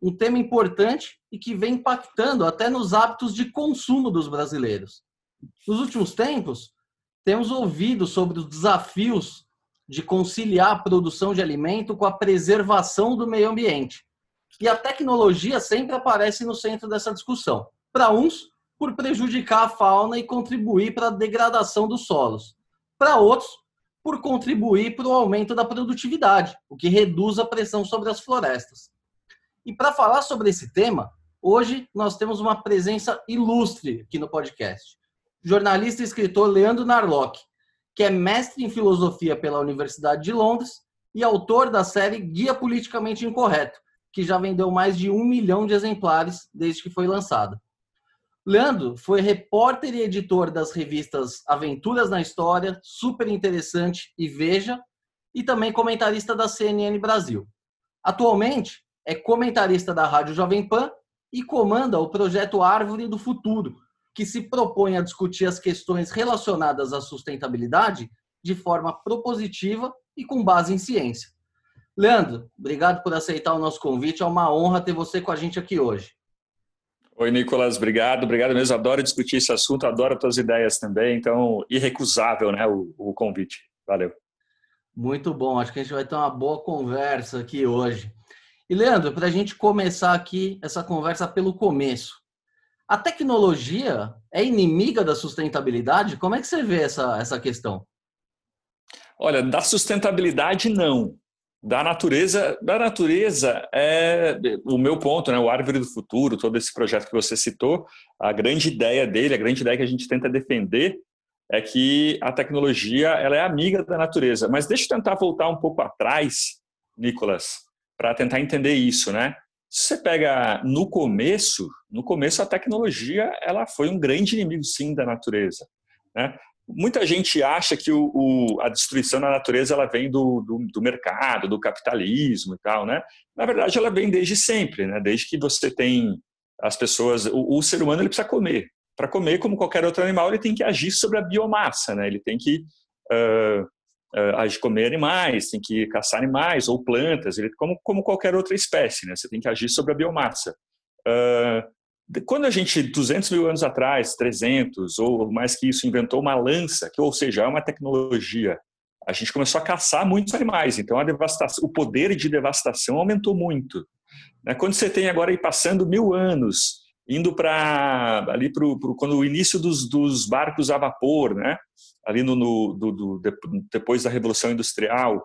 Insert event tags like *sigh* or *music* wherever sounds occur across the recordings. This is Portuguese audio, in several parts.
um tema importante e que vem impactando até nos hábitos de consumo dos brasileiros. Nos últimos tempos, temos ouvido sobre os desafios de conciliar a produção de alimento com a preservação do meio ambiente. E a tecnologia sempre aparece no centro dessa discussão. Para uns, por prejudicar a fauna e contribuir para a degradação dos solos. Para outros, por contribuir para o aumento da produtividade, o que reduz a pressão sobre as florestas. E para falar sobre esse tema, hoje nós temos uma presença ilustre aqui no podcast. Jornalista e escritor Leandro Narlock, que é mestre em filosofia pela Universidade de Londres e autor da série Guia Politicamente Incorreto, que já vendeu mais de um milhão de exemplares desde que foi lançada. Leandro foi repórter e editor das revistas Aventuras na História, Super Interessante e Veja, e também comentarista da CNN Brasil. Atualmente, é comentarista da Rádio Jovem Pan e comanda o projeto Árvore do Futuro, que se propõe a discutir as questões relacionadas à sustentabilidade de forma propositiva e com base em ciência. Leandro, obrigado por aceitar o nosso convite. É uma honra ter você com a gente aqui hoje. Oi, Nicolas, obrigado, obrigado mesmo. Adoro discutir esse assunto, adoro as tuas ideias também. Então, irrecusável, né, o, o convite. Valeu. Muito bom, acho que a gente vai ter uma boa conversa aqui hoje. E, Leandro, para a gente começar aqui essa conversa pelo começo, a tecnologia é inimiga da sustentabilidade? Como é que você vê essa, essa questão? Olha, da sustentabilidade, não da natureza, da natureza é o meu ponto, né? O Árvore do Futuro, todo esse projeto que você citou, a grande ideia dele, a grande ideia que a gente tenta defender é que a tecnologia ela é amiga da natureza. Mas deixa eu tentar voltar um pouco atrás, Nicolas, para tentar entender isso, né? Se você pega no começo, no começo a tecnologia ela foi um grande inimigo sim da natureza. Né? Muita gente acha que o, o, a destruição da natureza ela vem do, do, do, mercado, do capitalismo e tal, né? Na verdade, ela vem desde sempre, né? Desde que você tem as pessoas, o, o ser humano ele precisa comer. Para comer, como qualquer outro animal, ele tem que agir sobre a biomassa, né? Ele tem que uh, uh, comer animais, tem que caçar animais ou plantas, ele, como, como qualquer outra espécie, né? Você tem que agir sobre a biomassa. Uh, quando a gente, 200 mil anos atrás, 300 ou mais que isso, inventou uma lança, que ou seja, é uma tecnologia, a gente começou a caçar muitos animais. Então, a devastação, o poder de devastação aumentou muito. Né? Quando você tem agora aí passando mil anos, indo para ali para quando o início dos, dos, barcos a vapor, né? Ali no, no do, do, depois da revolução industrial,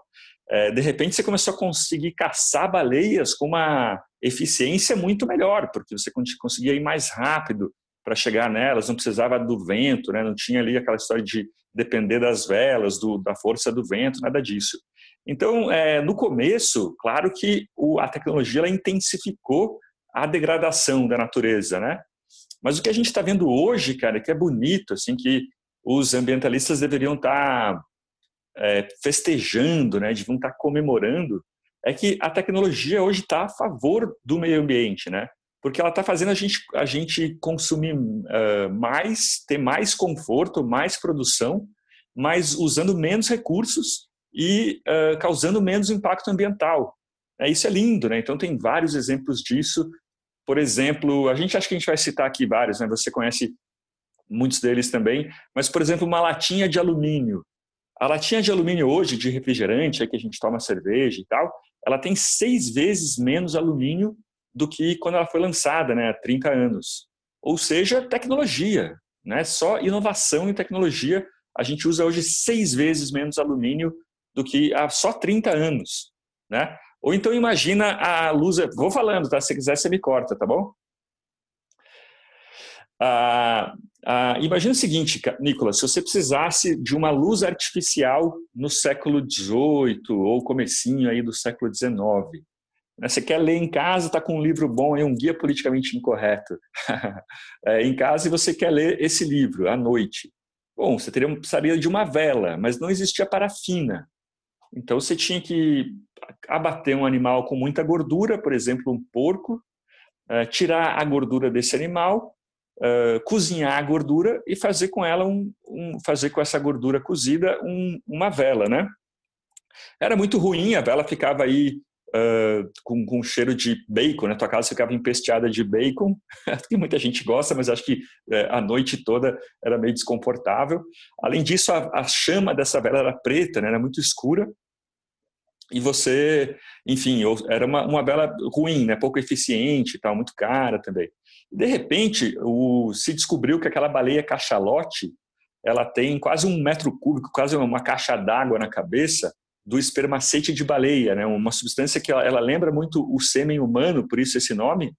é, de repente você começou a conseguir caçar baleias com uma eficiência muito melhor, porque você conseguia ir mais rápido para chegar nelas, não precisava do vento, né? não tinha ali aquela história de depender das velas, do, da força do vento, nada disso. Então, é, no começo, claro que o, a tecnologia ela intensificou a degradação da natureza, né? Mas o que a gente está vendo hoje, cara, que é bonito, assim, que os ambientalistas deveriam estar tá é, festejando, né, deviam estar comemorando, é que a tecnologia hoje está a favor do meio ambiente, né? Porque ela está fazendo a gente, a gente consumir uh, mais, ter mais conforto, mais produção, mas usando menos recursos e uh, causando menos impacto ambiental. É, isso é lindo, né? Então tem vários exemplos disso. Por exemplo, a gente acha que a gente vai citar aqui vários, né? Você conhece muitos deles também, mas por exemplo, uma latinha de alumínio a latinha de alumínio hoje, de refrigerante, é que a gente toma cerveja e tal, ela tem seis vezes menos alumínio do que quando ela foi lançada, né, há 30 anos. Ou seja, tecnologia, né? Só inovação e tecnologia, a gente usa hoje seis vezes menos alumínio do que há só 30 anos, né? Ou então imagina a luz, vou falando, tá? Se quiser você me corta, tá bom? Ah, ah, imagina o seguinte, Nicolas, se você precisasse de uma luz artificial no século XVIII ou comecinho aí do século XIX, Né? Você quer ler em casa, está com um livro bom, é um guia politicamente incorreto. é, *laughs* em casa e você quer ler esse livro à noite. Bom, você teria, precisaria de uma vela, mas não existia parafina. Então você tinha que abater um animal com muita gordura, por exemplo, um porco, uh, tirar a gordura desse animal, uh, cozinhar a gordura e fazer com ela um, um fazer com essa gordura cozida um, uma vela, né? Era muito ruim, a vela ficava aí uh, com, com cheiro de bacon, né? Tua casa ficava empesteada de bacon, *laughs* que muita gente gosta, mas acho que uh, a noite toda era meio desconfortável. Além disso, a, a chama dessa vela era preta, né? Era muito escura. E você, enfim, era uma, uma vela ruim, né? Pouco eficiente, tal, muito cara também. De repente, o, se descobriu que aquela baleia cachalote, ela tem quase um metro cúbico, quase uma caixa d'água na cabeça, do espermacete de baleia, né? uma substância que ela, ela, lembra muito o sêmen humano, por isso esse nome,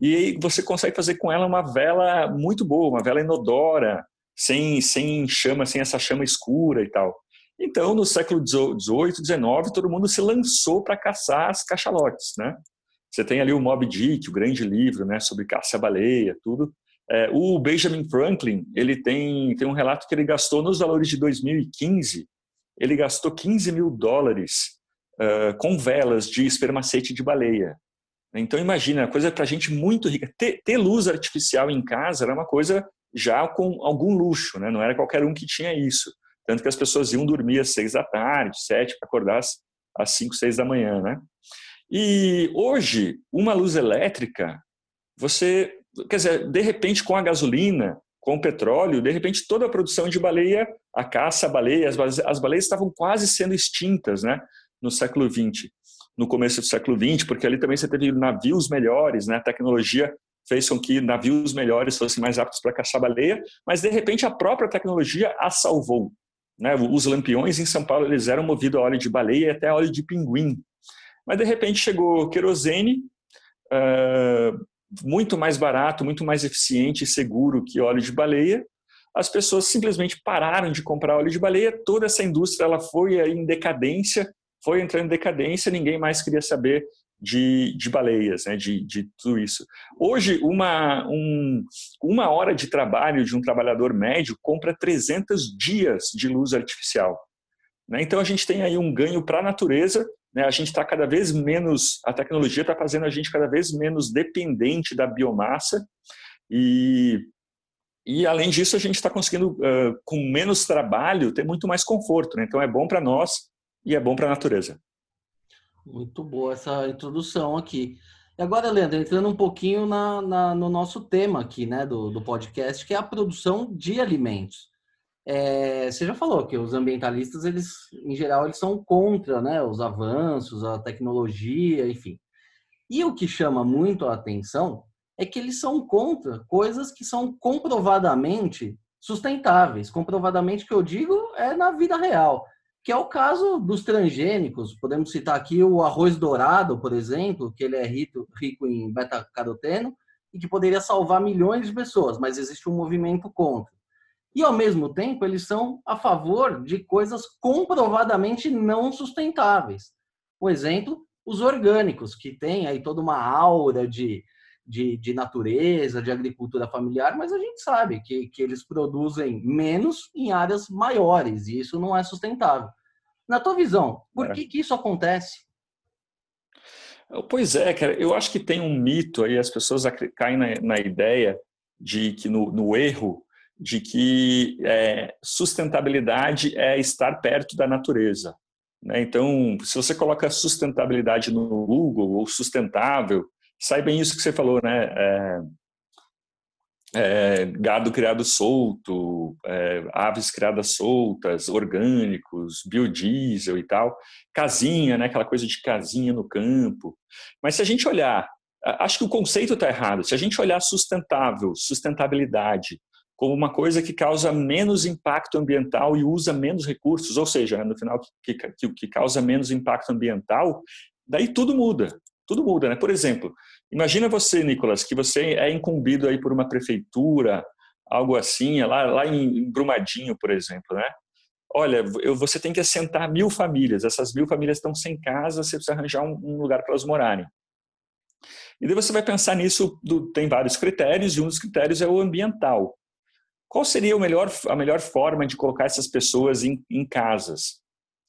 e você consegue fazer com ela uma vela muito boa, uma vela inodora, sem, sem chama, sem essa chama escura e tal. Então, no século XVIII, XIX, todo mundo se lançou para caçar as cachalotes, né? Você tem ali o Moby Dick, o grande livro, né, sobre caça-baleia, tudo. É, o Benjamin Franklin, ele tem, tem um relato que ele gastou nos valores de 2015 ele gastou 15 mil dólares uh, com velas de espermacete de baleia. Então imagina, coisa para gente muito rica. Ter, ter, luz artificial em casa era uma coisa já com algum luxo, né? não era qualquer um que tinha isso. Tanto que as pessoas iam dormir às seis da tarde, sete, para acordar às, às cinco, seis da manhã. Né? E hoje, uma luz elétrica, você, quer dizer, de repente com a gasolina, com o petróleo, de repente toda a produção de baleia, a caça a baleia, as baleias, as baleias estavam quase sendo extintas né, no século XX, no começo do século XX, porque ali também você teve navios melhores, né, a tecnologia fez com que navios melhores fossem mais aptos para caçar baleia, mas de repente a própria tecnologia a salvou. Né? Os lampiões em São Paulo eles eram movidos a óleo de baleia e até óleo de pinguim. Mas de repente chegou querosene, uh, muito mais barato, muito mais eficiente e seguro que óleo de baleia, as pessoas simplesmente pararam de comprar óleo de baleia, toda essa indústria ela foi em decadência, foi entrando em decadência, ninguém mais queria saber de, de baleias, né, de, de tudo isso. Hoje, uma, um, uma hora de trabalho de um trabalhador médio compra 300 dias de luz artificial. Né? Então, a gente tem aí um ganho para a natureza né, a gente está cada vez menos, a tecnologia está fazendo a gente cada vez menos dependente da biomassa e, e além disso, a gente está conseguindo, uh, com menos trabalho, ter muito mais conforto. Né? Então, é bom para nós e é bom para a natureza. Muito boa essa introdução aqui. E agora, Leandro, entrando um pouquinho na, na, no nosso tema aqui, né, do, do podcast, que é a produção de alimentos. É, você já falou que os ambientalistas, eles, em geral, eles são contra né, os avanços, a tecnologia, enfim. E o que chama muito a atenção é que eles são contra coisas que são comprovadamente sustentáveis. Comprovadamente, que eu digo, é na vida real. Que é o caso dos transgênicos. Podemos citar aqui o arroz dourado, por exemplo, que ele é rico, rico em beta-caroteno e que poderia salvar milhões de pessoas, mas existe um movimento contra e, ao mesmo tempo, eles são a favor de coisas comprovadamente não sustentáveis. Por exemplo, os orgânicos, que têm aí toda uma aura de, de, de, natureza, de agricultura familiar, mas a gente sabe que, que eles produzem menos em áreas maiores, e isso não é sustentável. Na tua visão, por é. que, que isso acontece? Pois é, cara, eu acho que tem um mito aí, as pessoas caem na, na ideia de que no, no erro de que é, sustentabilidade é estar perto da natureza. Né? Então, se você coloca sustentabilidade no Google ou sustentável, sai bem isso que você falou, né? É, é, gado criado solto, é, aves criadas soltas, orgânicos, biodiesel e tal, casinha, né? Aquela coisa de casinha no campo. Mas se a gente olhar, acho que o conceito está errado. Se a gente olhar sustentável, sustentabilidade como uma coisa que causa menos impacto ambiental e usa menos recursos, ou seja, no final, que, que, que causa menos impacto ambiental, daí tudo muda. Tudo muda, né? Por exemplo, imagina você, Nicolas, que você é incumbido aí por uma prefeitura, algo assim, lá, lá em Brumadinho, por exemplo, né? olha, você tem que assentar mil famílias, essas mil famílias estão sem casa, você precisa arranjar um, lugar para elas morarem. E daí você vai pensar nisso, tem vários critérios, e um dos critérios é o ambiental. Qual seria melhor, a melhor forma de colocar essas pessoas em, em casas?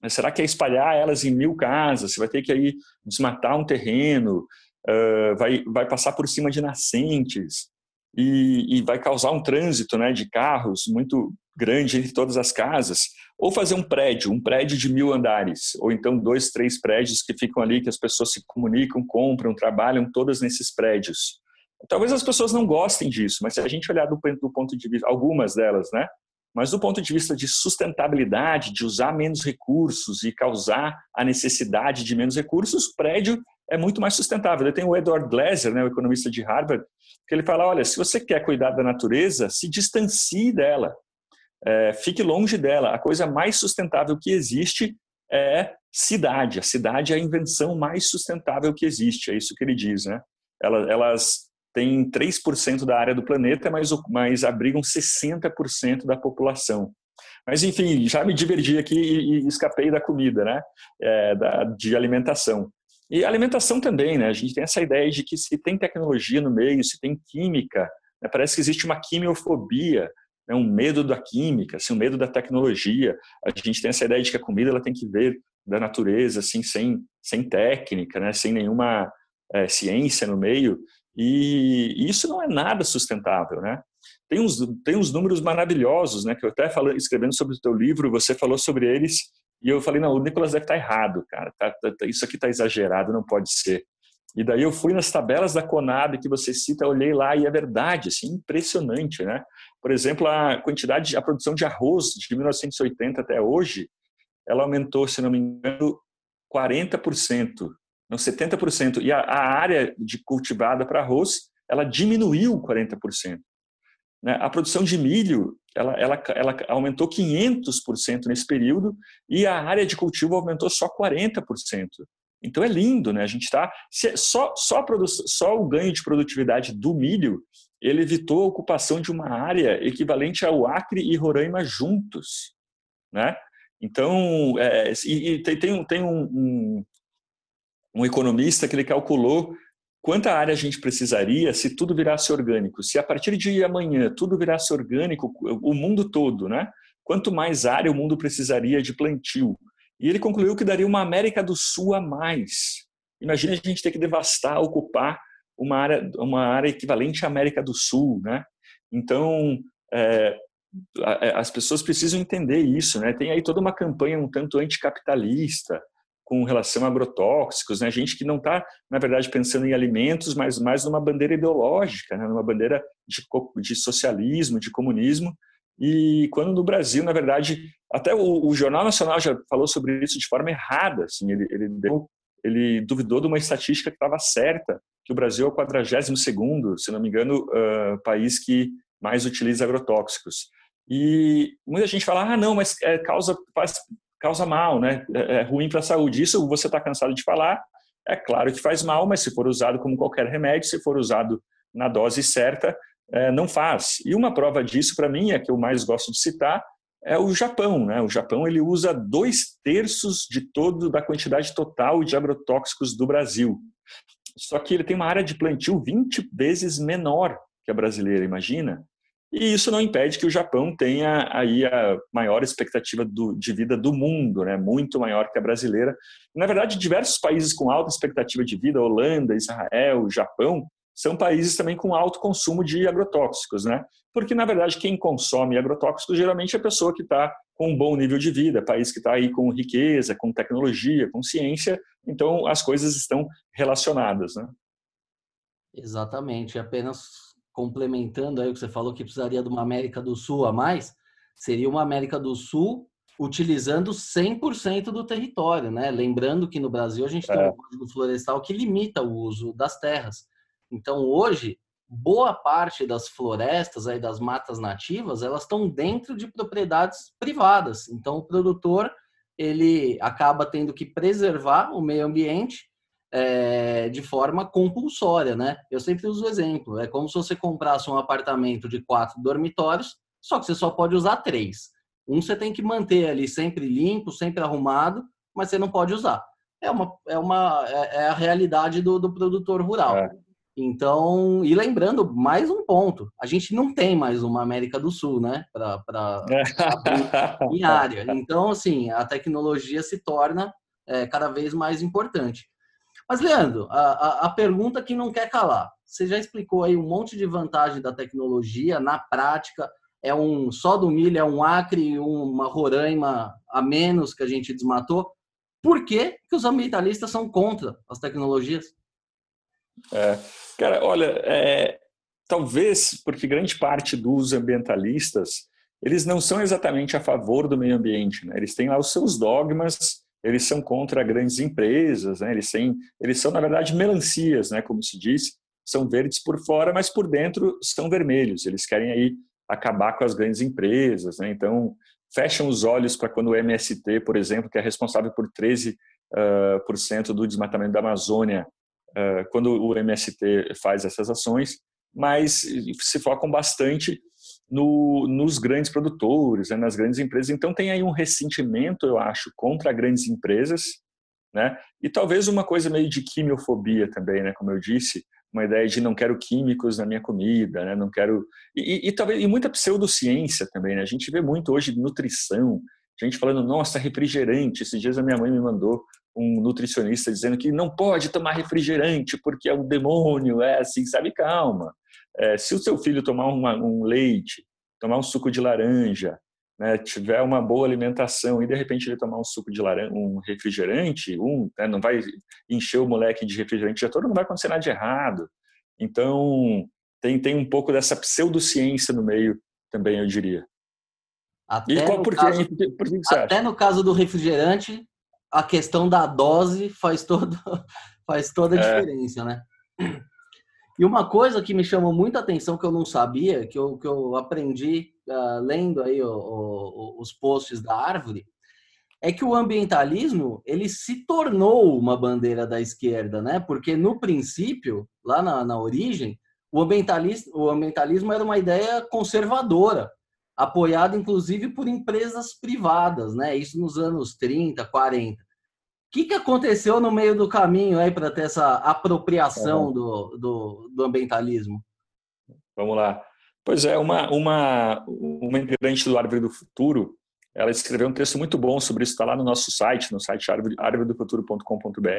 Será que é espalhar elas em mil casas? Você vai ter que aí desmatar um terreno, uh, vai, vai passar por cima de nascentes e, e, vai causar um trânsito né, de carros muito grande entre todas as casas. Ou fazer um prédio, um prédio de mil andares, ou então dois, três prédios que ficam ali, que as pessoas se comunicam, compram, trabalham todas nesses prédios. Talvez as pessoas não gostem disso, mas se a gente olhar do, do ponto de vista, algumas delas, né? Mas do ponto de vista de sustentabilidade, de usar menos recursos e causar a necessidade de menos recursos, prédio é muito mais sustentável. Tenho o Edward Glaser, né, o economista de Harvard, que ele fala, olha, se você quer cuidar da natureza, se distancie dela, é, fique longe dela. A coisa mais sustentável que existe é cidade. A cidade é a invenção mais sustentável que existe, é isso que ele diz, né? Elas, elas têm 3% da área do planeta, mas, mas abrigam 60% da população. Mas, enfim, já me divergi aqui e, e escapei da comida, né? É, da, de alimentação. E alimentação também, né? A gente tem essa ideia de que se tem tecnologia no meio, se tem química, né? parece que existe uma quimiofobia, né? um medo da química, assim, um medo da tecnologia. A gente tem essa ideia de que a comida ela tem que ver da natureza, assim, sem, sem técnica, né? Sem nenhuma é, ciência no meio. E isso não é nada sustentável, né? Tem uns, tem uns números maravilhosos, né? Que eu até falei, escrevendo sobre o teu livro, você falou sobre eles e eu falei, não, o Nicolas deve estar errado, cara. Tá, tá, tá isso aqui está exagerado, não pode ser. E daí eu fui nas tabelas da Conab que você cita, olhei lá e é verdade, assim, impressionante, né? Por exemplo, a quantidade, a produção de arroz de 1980 até hoje, ela aumentou, se não me engano, 40%, não 70%. E a, a área de cultivada para arroz, ela diminuiu 40%. Né? A produção de milho ela, ela, ela aumentou 500% nesse período e a área de cultivo aumentou só 40%. Então é lindo, né? A gente está só só, só o ganho de produtividade do milho ele evitou a ocupação de uma área equivalente ao Acre e Roraima juntos, né? Então, é, e, e, tem, tem, um, um, um, economista que ele calculou quanta área a gente precisaria se tudo virasse orgânico? Se a partir de amanhã tudo virasse orgânico, o mundo todo, né? Quanto mais área o mundo precisaria de plantio? E ele concluiu que daria uma América do Sul a mais. Imagina a gente ter que devastar, ocupar uma área, uma área equivalente à América do Sul, né? Então, é, as pessoas precisam entender isso, né? Tem aí toda uma campanha um tanto anticapitalista, com relação a agrotóxicos, né? gente que não está, na verdade, pensando em alimentos, mas mais numa bandeira ideológica, né? numa bandeira de, de socialismo, de comunismo. E quando no Brasil, na verdade, até o, o Jornal Nacional já falou sobre isso de forma errada, assim, ele, ele, deu, ele duvidou de uma estatística que estava certa, que o Brasil é o 42 segundo, se não me engano, uh, país que mais utiliza agrotóxicos. E muita gente fala, ah, não, mas é, causa, faz, causa mal, né? É, é ruim para a saúde. Isso você está cansado de falar. É claro que faz mal, mas se for usado como qualquer remédio, se for usado na dose certa, é, não faz. E uma prova disso, para mim, é que eu mais gosto de citar, é o Japão. Né? O Japão ele usa dois terços de todo da quantidade total de agrotóxicos do Brasil. Só que ele tem uma área de plantio 20 vezes menor que a brasileira, imagina? E isso não impede que o Japão tenha aí a maior expectativa do, de vida do mundo, né? muito maior que a brasileira. Na verdade, diversos países com alta expectativa de vida, Holanda, Israel, Japão, são países também com alto consumo de agrotóxicos, né? Porque, na verdade, quem consome agrotóxicos geralmente é a pessoa que está com um bom nível de vida, país que está aí com riqueza, com tecnologia, com ciência, então as coisas estão relacionadas, né? Exatamente, apenas complementando aí o que você falou que precisaria de uma América do Sul a mais, seria uma América do Sul utilizando 100% do território, né? Lembrando que no Brasil a gente é. tem um código florestal que limita o uso das terras. Então, hoje, boa parte das florestas aí das matas nativas, elas estão dentro de propriedades privadas. Então, o produtor ele acaba tendo que preservar o meio ambiente é, de forma compulsória, né? Eu sempre uso o exemplo. É como se você comprasse um apartamento de quatro dormitórios, só que você só pode usar três. Um você tem que manter ali sempre limpo, sempre arrumado, mas você não pode usar. É uma é uma é, é a realidade do, do produtor rural. É. Então, e lembrando mais um ponto, a gente não tem mais uma América do Sul, né, para em área. *laughs* Então, assim, a tecnologia se torna é, cada vez mais importante. Mas, Leandro, a, a, pergunta que não quer calar. Você já explicou aí um monte de vantagem da tecnologia na prática. É um só do milho, é um acre, uma roraima a menos que a gente desmatou. Por que, que os ambientalistas são contra as tecnologias? É, cara, olha, é, talvez porque grande parte dos ambientalistas eles não são exatamente a favor do meio ambiente, né? Eles têm lá os seus dogmas, eles são contra grandes empresas, né? Eles têm, eles são na verdade melancias, né? Como se diz, são verdes por fora, mas por dentro são vermelhos. Eles querem aí acabar com as grandes empresas, né? Então fecham os olhos para quando o MST, por exemplo, que é responsável por 13% uh, por cento do desmatamento da Amazônia, eh, quando o MST faz essas ações, mas se focam bastante no, nos grandes produtores, né, nas grandes empresas. Então tem aí um ressentimento, eu acho, contra grandes empresas, né? E talvez uma coisa meio de quimiofobia também, né? Como eu disse, uma ideia de não quero químicos na minha comida, né? Não quero e, e, e talvez e muita pseudociência também, né? A gente vê muito hoje nutrição, gente falando, nossa, refrigerante. Esses dias a minha mãe me mandou um nutricionista dizendo que não pode tomar refrigerante porque é um demônio, é assim, sabe? Calma. É, se o seu filho tomar uma, um leite, tomar um suco de laranja, né, tiver uma boa alimentação e de repente ele tomar um suco de laranja, um refrigerante, um, né, não vai encher o moleque de refrigerante já todo, não vai acontecer nada de errado. Então, tem, tem um pouco dessa pseudociência no meio também, eu diria. Até, e qual, no, por caso, por, por que até no caso do refrigerante, a questão da dose faz, todo, *laughs* faz toda a é. diferença, né? E uma coisa que me chamou muita atenção que eu não sabia, que eu, que eu aprendi uh, lendo aí o, o, os posts da árvore, é que o ambientalismo ele se tornou uma bandeira da esquerda, né? Porque no princípio, lá na, na origem, o ambientalismo, o ambientalismo era uma ideia conservadora, apoiada inclusive por empresas privadas, né? Isso nos anos 30, 40. O que, que aconteceu no meio do caminho aí para ter essa apropriação uhum. do, do, do, ambientalismo? Vamos lá. Pois é, uma, uma, uma integrante do Árvore do Futuro, ela escreveu um texto muito bom sobre isso, está lá no nosso site, no site árvoredofuturo.com.br,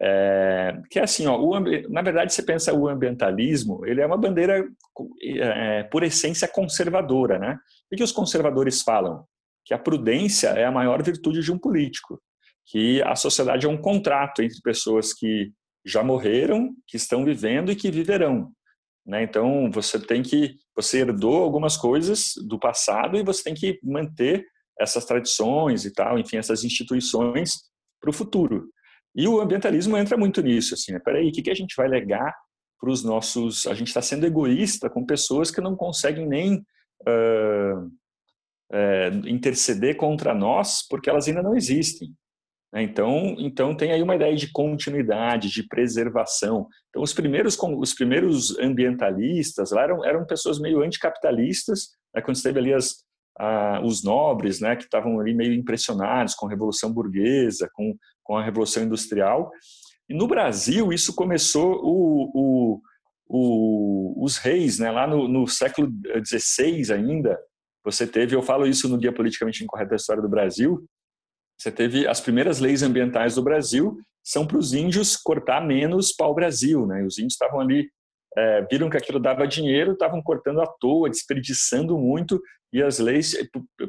é, que é assim, ó, o, na verdade, você pensa o ambientalismo, ele é uma bandeira, é, por essência, conservadora, né? O que os conservadores falam? Que a prudência é a maior virtude de um político, que a sociedade é um contrato entre pessoas que já morreram, que estão vivendo e que viverão. Né? Então, você tem que, você herdou algumas coisas do passado e você tem que manter essas tradições e tal, enfim, essas instituições para o futuro. E o ambientalismo entra muito nisso, assim, né? Peraí, o que, que a gente vai legar para os nossos... A gente está sendo egoísta com pessoas que não conseguem nem uh, interceder contra nós porque elas ainda não existem. Né? Então, então tem aí uma ideia de continuidade, de preservação. Então os primeiros os primeiros ambientalistas lá eram, eram pessoas meio anticapitalistas, né? quando esteve ali as, os nobres, né, que estavam ali meio impressionados com a Revolução Burguesa, com, com a Revolução Industrial. E no Brasil, isso começou o, o, o, os reis, né, lá no, no século XVI ainda, você teve, eu falo isso no Guia Politicamente Incorreto da História do Brasil, você teve as primeiras leis ambientais do Brasil são para os índios cortar menos pau-brasil, né? Os índios estavam ali, é, viram que aquilo dava dinheiro, estavam cortando à toa, desperdiçando muito, e as leis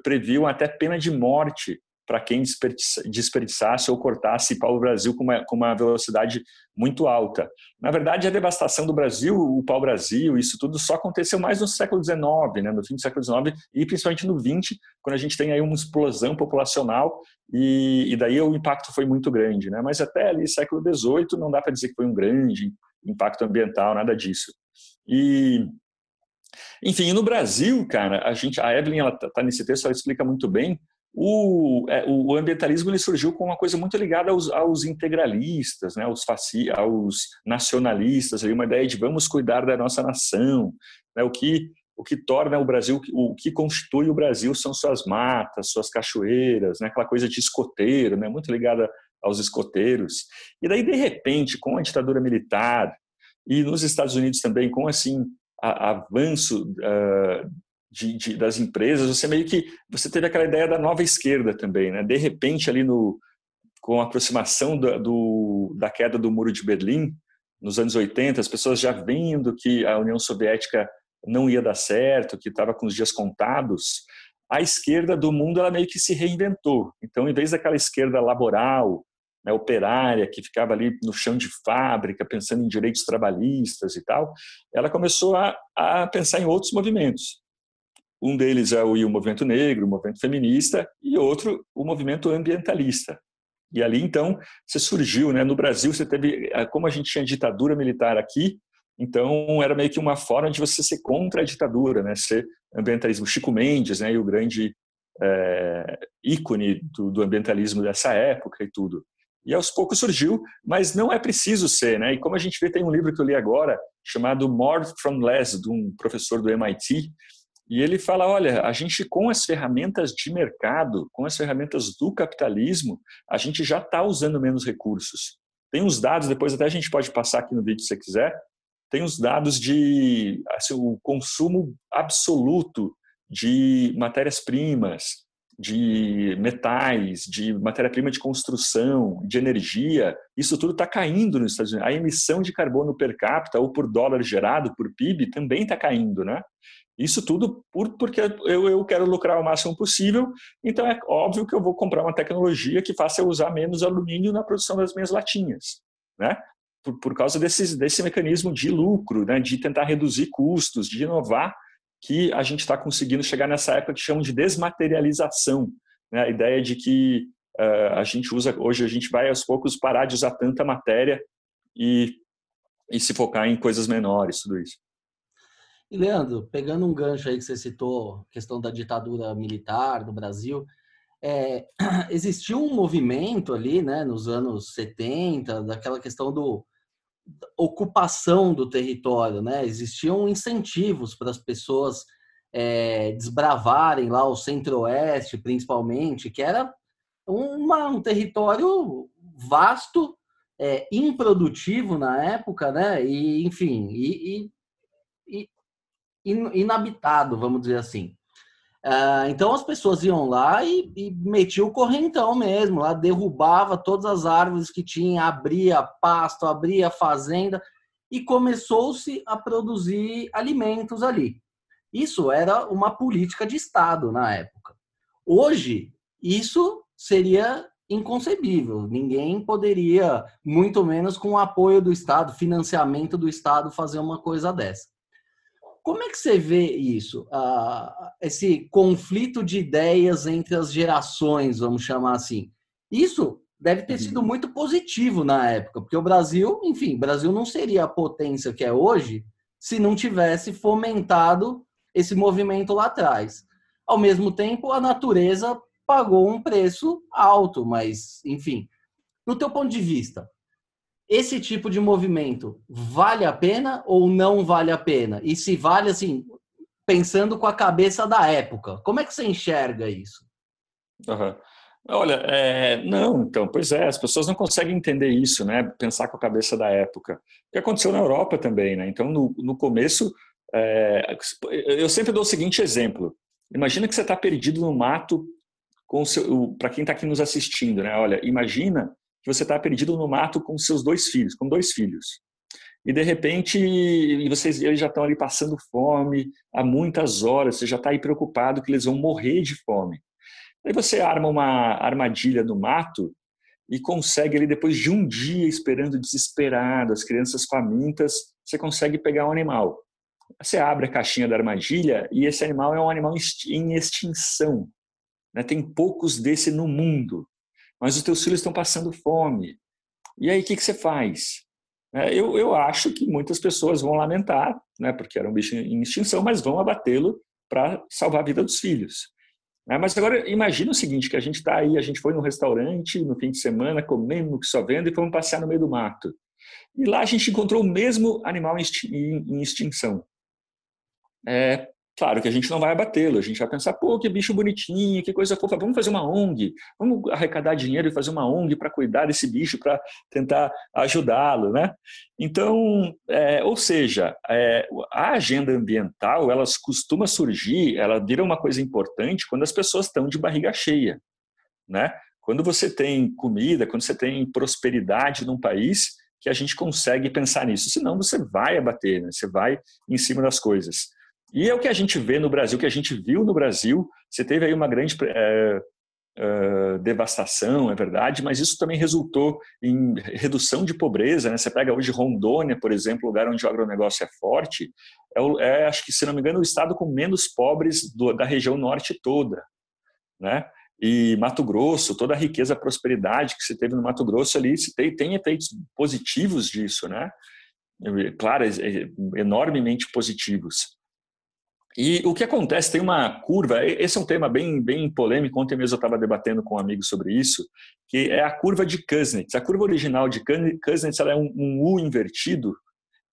previam até pena de morte para quem desperdiçasse ou cortasse pau-brasil com uma, com uma velocidade muito alta. Na verdade, a devastação do Brasil, o pau-brasil, isso tudo só aconteceu mais no século XIX, né, no fim do século XIX e principalmente no XX, quando a gente tem aí uma explosão populacional e, e daí o impacto foi muito grande. Né? Mas até ali, século XVIII, não dá para dizer que foi um grande impacto ambiental, nada disso. E enfim, no Brasil, cara, a gente, a Evelyn, ela tá, tá nesse texto, ela explica muito bem. O, é, o ambientalismo ele surgiu com uma coisa muito ligada aos, aos integralistas, né, aos, faci, aos nacionalistas, ali, uma ideia de vamos cuidar da nossa nação, né, o que o que torna o Brasil, o que constitui o Brasil são suas matas, suas cachoeiras, né? aquela coisa de escoteiro, né? muito ligada aos escoteiros. E daí, de repente, com a ditadura militar e nos Estados Unidos também, com assim a, avanço uh, de, de, das empresas, você meio que você teve aquela ideia da nova esquerda também, né? De repente, ali no com a aproximação do, do, da queda do muro de Berlim, nos anos 80, as pessoas já vendo que a União Soviética não ia dar certo, que estava com os dias contados, a esquerda do mundo ela meio que se reinventou. Então, em vez daquela esquerda laboral, né, operária, que ficava ali no chão de fábrica, pensando em direitos trabalhistas e tal, ela começou a, a pensar em outros movimentos. Um deles é o, movimento negro, o movimento feminista, e outro, o movimento ambientalista. E ali, então, você surgiu, né? No Brasil, você teve, eh, como a gente tinha ditadura militar aqui, então era meio que uma forma de você ser contra a ditadura, né? Ser ambientalismo. Chico Mendes, né? E o grande é, ícone do, do, ambientalismo dessa época e tudo. E aos poucos surgiu, mas não é preciso ser, né? E como a gente vê, tem um livro que eu li agora chamado More from Less, de um professor do MIT, e ele fala: olha, a gente com as ferramentas de mercado, com as ferramentas do capitalismo, a gente já está usando menos recursos. Tem uns dados, depois até a gente pode passar aqui no vídeo se você quiser. Tem os dados de assim, o consumo absoluto de matérias-primas, de metais, de matéria-prima de construção, de energia, isso tudo está caindo nos Estados Unidos. A emissão de carbono per capita ou por dólar gerado, por PIB, também está caindo, né? Isso tudo por, porque eu, eu quero lucrar o máximo possível, então é óbvio que eu vou comprar uma tecnologia que faça eu usar menos alumínio na produção das minhas latinhas, né? Por, por causa desse, desse mecanismo de lucro, né? de tentar reduzir custos, de inovar, que a gente está conseguindo chegar nessa época que chamam de desmaterialização, né? a ideia de que uh, a gente usa, hoje a gente vai aos poucos parar de usar tanta matéria e, e se focar em coisas menores, tudo isso. E Leandro, pegando um gancho aí que você citou, questão da ditadura militar no Brasil, é, *clears throat* existiu um movimento ali, né, nos anos 70, daquela questão do ocupação do território, né? Existiam incentivos para as pessoas é, desbravarem lá o Centro-Oeste, principalmente, que era uma, um território vasto, é, improdutivo na época, né? E enfim, e, e, inabitado, vamos dizer assim. Uh, então as pessoas iam lá e, e metiam o correntão mesmo, lá derrubava todas as árvores que tinha, abria pasto, abria fazenda e começou-se a produzir alimentos ali. Isso era uma política de Estado na época. Hoje, isso seria inconcebível. Ninguém poderia, muito menos com o apoio do Estado, financiamento do Estado, fazer uma coisa dessa. Como é que você vê isso? Ah, esse conflito de ideias entre as gerações, vamos chamar assim. Isso deve ter sido uhum. muito positivo na época, porque o Brasil, enfim, o Brasil não seria a potência que é hoje se não tivesse fomentado esse movimento lá atrás. Ao mesmo tempo, a natureza pagou um preço alto, mas, enfim, no teu ponto de vista, esse tipo de movimento vale a pena ou não vale a pena? E se vale, assim, pensando com a cabeça da época, como é que você enxerga isso? Uhum. Olha, é, não, então, pois é, as pessoas não conseguem entender isso, né? Pensar com a cabeça da época. O que aconteceu na Europa também, né? Então, no, no começo, é, eu sempre dou o seguinte exemplo. Imagina que você está perdido no mato com para quem está aqui nos assistindo, né? Olha, imagina que você está perdido no mato com seus dois filhos, com dois filhos. E de repente, vocês eles já estão ali passando fome há muitas horas, você já está aí preocupado que eles vão morrer de fome. Aí você arma uma armadilha no mato e consegue ali depois de um dia esperando desesperado, as crianças famintas, você consegue pegar um animal. Você abre a caixinha da armadilha e esse animal é um animal em extinção. Né? Tem poucos desse no mundo mas os teus filhos estão passando fome. E aí, o que, que você faz? É, eu, eu acho que muitas pessoas vão lamentar, né, porque era um bicho em extinção, mas vão abatê-lo para salvar a vida dos filhos. É, mas agora, imagina o seguinte, que a gente está aí, a gente foi no restaurante no fim de semana, comendo que só vendo, e fomos passear no meio do mato. E lá a gente encontrou o mesmo animal em extinção. É, Claro que a gente não vai abatê-lo, a gente vai pensar, pô, que bicho bonitinho, que coisa fofa, vamos fazer uma ONG, vamos arrecadar dinheiro e fazer uma ONG para cuidar desse bicho, para tentar ajudá-lo, né? Então, é, ou seja, é, a agenda ambiental, ela costuma surgir, ela vira uma coisa importante quando as pessoas estão de barriga cheia, né? Quando você tem comida, quando você tem prosperidade num país, que a gente consegue pensar nisso. Senão você vai abater, né? você vai em cima das coisas. E é o que a gente vê no Brasil, que a gente viu no Brasil. Você teve aí uma grande é, é, devastação, é verdade, mas isso também resultou em redução de pobreza. Né? Você pega hoje Rondônia, por exemplo, lugar onde o agronegócio é forte, é, é acho que, se não me engano, o estado com menos pobres do, da região norte toda. Né? E Mato Grosso, toda a riqueza, a prosperidade que você teve no Mato Grosso ali, tem, tem efeitos positivos disso, né? Claro, enormemente positivos. E o que acontece, tem uma curva, esse é um tema bem, bem polêmico, ontem mesmo eu estava debatendo com um amigo sobre isso, que é a curva de Kuznets. A curva original de Kuznets ela é um, um U invertido,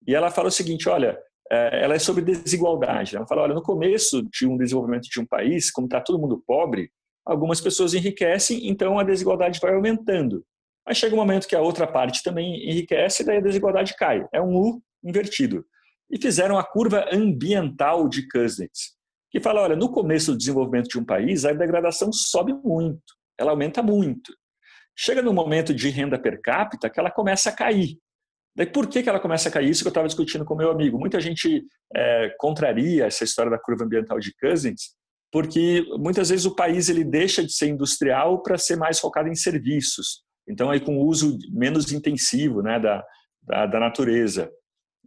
e ela fala o seguinte, olha, é, ela é sobre desigualdade. Ela fala, olha, no começo de um desenvolvimento de um país, como está todo mundo pobre, algumas pessoas enriquecem, então a desigualdade vai aumentando. Aí chega um momento que a outra parte também enriquece, daí a desigualdade cai. É um U invertido e fizeram a curva ambiental de Kuznets, que fala, olha, no começo do desenvolvimento de um país, a degradação sobe muito, ela aumenta muito. Chega no momento de renda per capita que ela começa a cair. Daí por que, que ela começa a cair? Isso que eu estava discutindo com meu amigo. Muita gente é, contraria essa história da curva ambiental de Cousins, porque muitas vezes o país ele deixa de ser industrial para ser mais focado em serviços. Então, aí com o uso menos intensivo né, da, da, da natureza.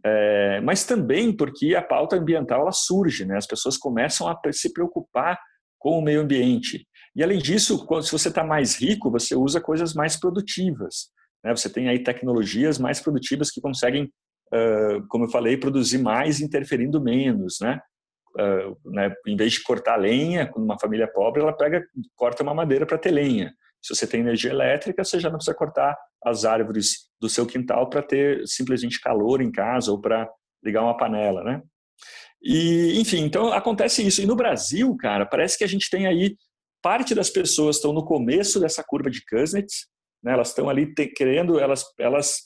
É, mas também porque a pauta ambiental ela surge, né? as pessoas começam a se preocupar com o meio ambiente. E além disso, se você está mais rico, você usa coisas mais produtivas. Né? Você tem aí tecnologias mais produtivas que conseguem, como eu falei, produzir mais interferindo menos. Né? Né? Em vez de cortar lenha, uma família pobre, ela pega, corta uma madeira para ter lenha. Se você tem energia elétrica, você já não precisa cortar as árvores do seu quintal para ter simplesmente calor em casa ou para ligar uma panela, né? E, enfim, então acontece isso. E no Brasil, cara, parece que a gente tem aí parte das pessoas estão no começo dessa curva de Kuznets, né? Elas estão ali te, querendo, elas, elas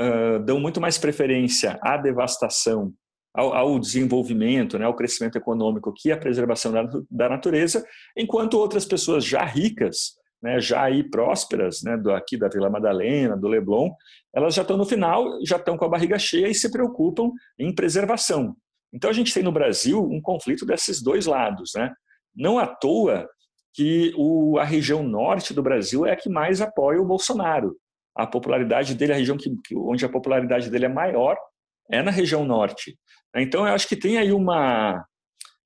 uh, dão muito mais preferência à devastação, ao, ao, desenvolvimento, né? ao crescimento econômico que à preservação da, da natureza, enquanto outras pessoas já ricas né, já aí prósperas, né, do, aqui da Vila Madalena, do Leblon, elas já estão no final, já estão com a barriga cheia e se preocupam em preservação. Então a gente tem no Brasil um conflito desses dois lados. Né? Não à toa que o, a região norte do Brasil é a que mais apoia o Bolsonaro. A popularidade dele, a região que, onde a popularidade dele é maior, é na região norte. Então eu acho que tem aí uma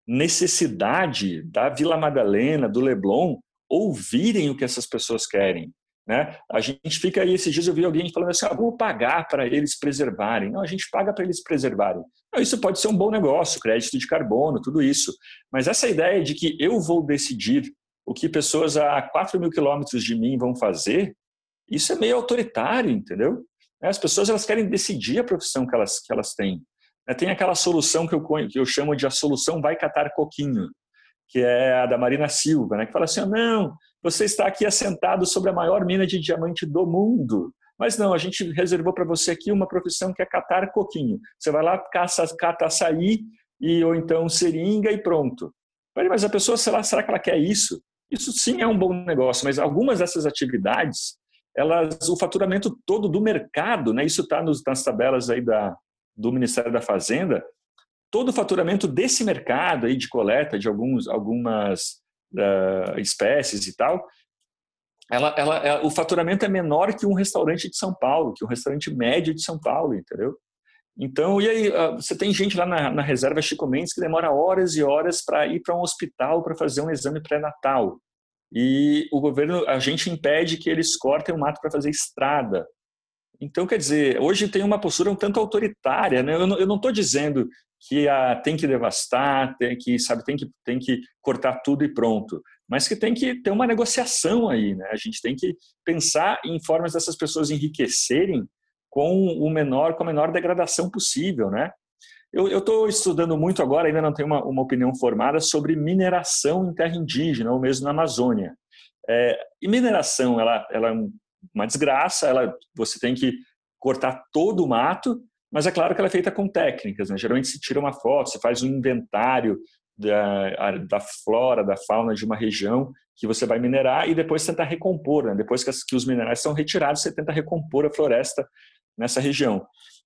necessidade da Vila Madalena, do Leblon, ouvirem o que essas pessoas querem. Né? A gente fica aí, esses dias eu vi alguém falando assim, ah, vou pagar para eles preservarem. Não, a gente paga para eles preservarem. Não, isso pode ser um bom negócio, crédito de carbono, tudo isso. Mas essa ideia de que eu vou decidir o que pessoas a 4 mil quilômetros de mim vão fazer, isso é meio autoritário, entendeu? As pessoas elas querem decidir a profissão que elas, que elas têm. Tem aquela solução que eu, que eu chamo de a solução vai catar coquinho que é a da Marina Silva, né, que fala assim: oh, não, você está aqui assentado sobre a maior mina de diamante do mundo. Mas não, a gente reservou para você aqui uma profissão que é catar coquinho. Você vai lá, caça, cata açaí, e, ou então seringa e pronto. Mas a pessoa, será, será que ela quer isso? Isso sim é um bom negócio, mas algumas dessas atividades, elas, o faturamento todo do mercado, né, isso está nas tabelas aí da, do Ministério da Fazenda, todo o faturamento desse mercado aí de coleta de alguns, algumas uh, espécies e tal, ela, ela, ela, o faturamento é menor que um restaurante de São Paulo, que um restaurante médio de São Paulo, entendeu? Então, e aí, uh, você tem gente lá na, na reserva Chico Mendes que demora horas e horas para ir para um hospital para fazer um exame pré-natal. E o governo, a gente impede que eles cortem o mato para fazer estrada. Então, quer dizer, hoje tem uma postura um tanto autoritária. Né? Eu não estou dizendo que a, tem que devastar, tem que, sabe, tem que, tem que cortar tudo e pronto. Mas que tem que ter uma negociação aí, né? A gente tem que pensar em formas dessas pessoas enriquecerem com o menor, com a menor degradação possível, né? Eu estou estudando muito agora, ainda não tenho uma, uma, opinião formada sobre mineração em terra indígena, ou mesmo na Amazônia. É, e mineração, ela, ela é uma desgraça, ela, você tem que cortar todo o mato, mas é claro que ela é feita com técnicas. Né? Geralmente se tira uma foto, você faz um inventário da, da flora, da fauna de uma região que você vai minerar e depois tenta recompor. Né? Depois que, as, que os minerais são retirados, você tenta recompor a floresta nessa região.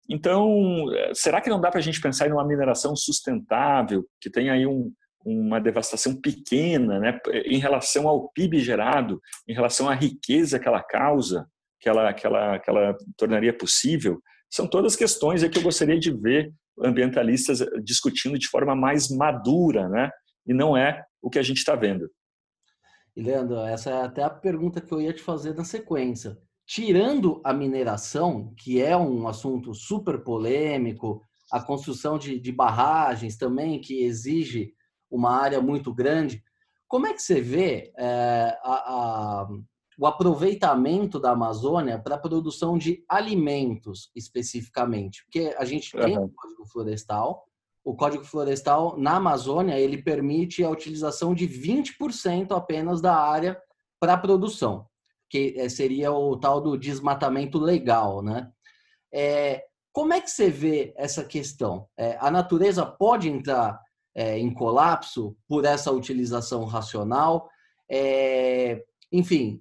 Então, eh, será que não dá para a gente pensar em uma mineração sustentável, que tenha aí um, uma devastação pequena né, em relação ao PIB gerado, em relação à riqueza que ela causa, que ela, que ela, que ela tornaria possível? São todas questões que eu gostaria de ver ambientalistas discutindo de forma mais madura, né? E não é o que a gente está vendo. E Leandro, essa é até a pergunta que eu ia te fazer na sequência. Tirando a mineração, que é um assunto super polêmico, a construção de, de barragens também, que exige uma área muito grande, como é que você vê é, a, a, o aproveitamento da Amazônia para a produção de alimentos, especificamente. Porque a gente tem uhum. o Código Florestal, o Código Florestal na Amazônia ele permite a utilização de 20% apenas da área para produção, que eh, seria o tal do desmatamento legal, né? É, como é que você vê essa questão? É, a natureza pode entrar é, em colapso por essa utilização racional? É, enfim,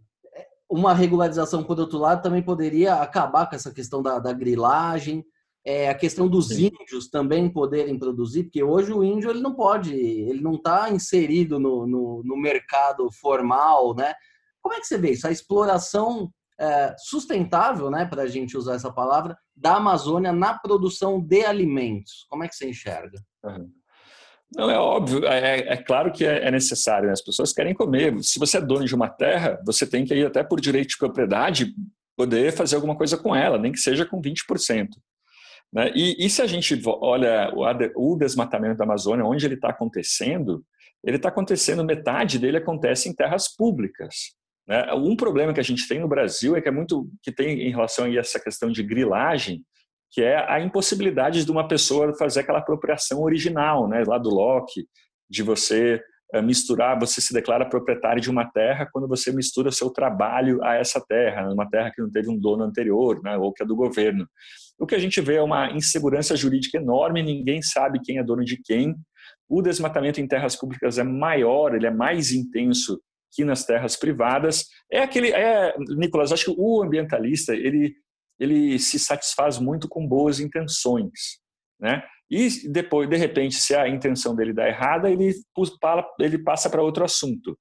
uma regularização, por outro lado, também poderia acabar com essa questão da, da grilagem, é, a questão dos Sim. índios também poderem produzir, porque hoje o índio ele não pode, ele não está inserido no, no, no, mercado formal, né? Como é que você vê isso? A exploração é, sustentável, né, para a gente usar essa palavra, da Amazônia na produção de alimentos. Como é que você enxerga? Não, é óbvio, é, é claro que é, é necessário, né? as pessoas querem comer. Se você é dono de uma terra, você tem que ir até por direito de propriedade poder fazer alguma coisa com ela, nem que seja com 20%. Né? E, e se a gente olha o, o desmatamento da Amazônia, onde ele está acontecendo, ele está acontecendo, metade dele acontece em terras públicas. Né? Um problema que a gente tem no Brasil é que é muito que tem em relação a essa questão de grilagem, que é a impossibilidade de uma pessoa fazer aquela apropriação original, né, lá do Locke, de você eh, misturar, você se declara proprietário de uma terra quando você mistura seu trabalho a essa terra, uma terra que não teve um dono anterior, né, ou que é do governo. O que a gente vê é uma insegurança jurídica enorme, ninguém sabe quem é dono de quem. O desmatamento em terras públicas é maior, ele é mais intenso que nas terras privadas. É aquele, é, Nicolas, acho que o ambientalista ele ele se satisfaz muito com boas intenções, né? E depois, de repente, se a intenção dele dá errada, ele, ele passa para outro assunto.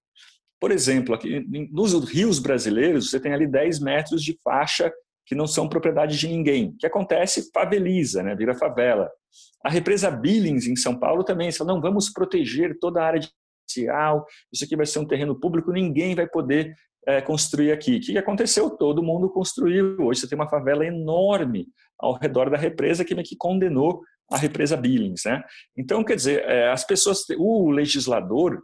Por exemplo, aqui, nos rios brasileiros, você tem ali 10 metros de faixa que não são propriedade de ninguém. O que acontece? Faveliza, né? vira favela. A represa Billings, em São Paulo, também, fala, não, vamos proteger toda a área de isso aqui vai ser um terreno público, ninguém vai poder é, construir aqui. O que aconteceu? Todo mundo construiu. Hoje você tem uma favela enorme ao redor da represa que meio que condenou a represa Billings. Né? Então, quer dizer, é, as pessoas, o legislador,